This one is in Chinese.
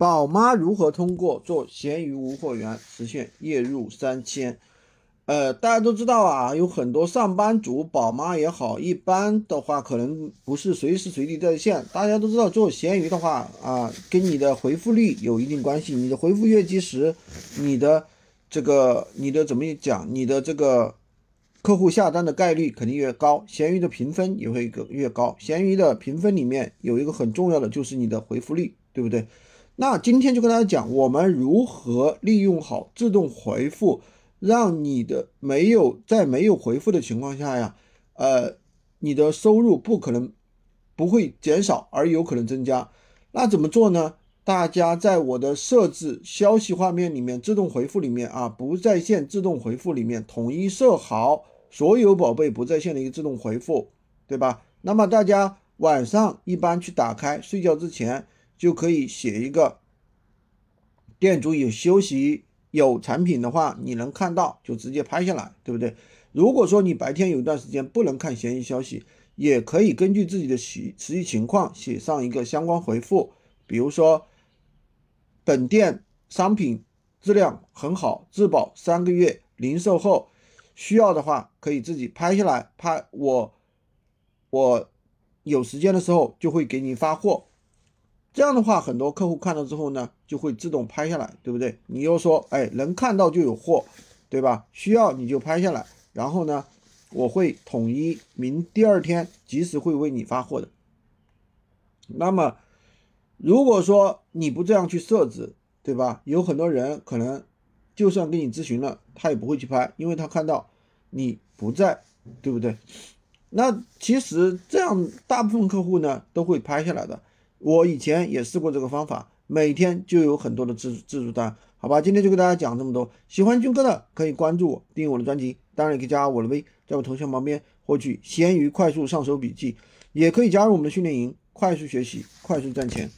宝妈如何通过做闲鱼无货源实现月入三千？呃，大家都知道啊，有很多上班族宝妈也好，一般的话可能不是随时随地在线。大家都知道做闲鱼的话啊，跟你的回复率有一定关系。你的回复越及时，你的这个你的怎么讲？你的这个客户下单的概率肯定越高，闲鱼的评分也会越高。闲鱼的评分里面有一个很重要的就是你的回复率，对不对？那今天就跟大家讲，我们如何利用好自动回复，让你的没有在没有回复的情况下呀，呃，你的收入不可能不会减少，而有可能增加。那怎么做呢？大家在我的设置消息画面里面，自动回复里面啊，不在线自动回复里面，统一设好所有宝贝不在线的一个自动回复，对吧？那么大家晚上一般去打开，睡觉之前。就可以写一个，店主有休息有产品的话，你能看到就直接拍下来，对不对？如果说你白天有一段时间不能看闲鱼消息，也可以根据自己的实实际情况写上一个相关回复，比如说本店商品质量很好，质保三个月，零售后需要的话可以自己拍下来，拍我我有时间的时候就会给你发货。这样的话，很多客户看到之后呢，就会自动拍下来，对不对？你又说，哎，能看到就有货，对吧？需要你就拍下来，然后呢，我会统一明第二天及时会为你发货的。那么，如果说你不这样去设置，对吧？有很多人可能就算跟你咨询了，他也不会去拍，因为他看到你不在，对不对？那其实这样大部分客户呢都会拍下来的。我以前也试过这个方法，每天就有很多的自自助单，好吧，今天就给大家讲这么多。喜欢军哥的可以关注我，订阅我的专辑，当然也可以加我的微，在我头像旁边获取闲鱼快速上手笔记，也可以加入我们的训练营，快速学习，快速赚钱。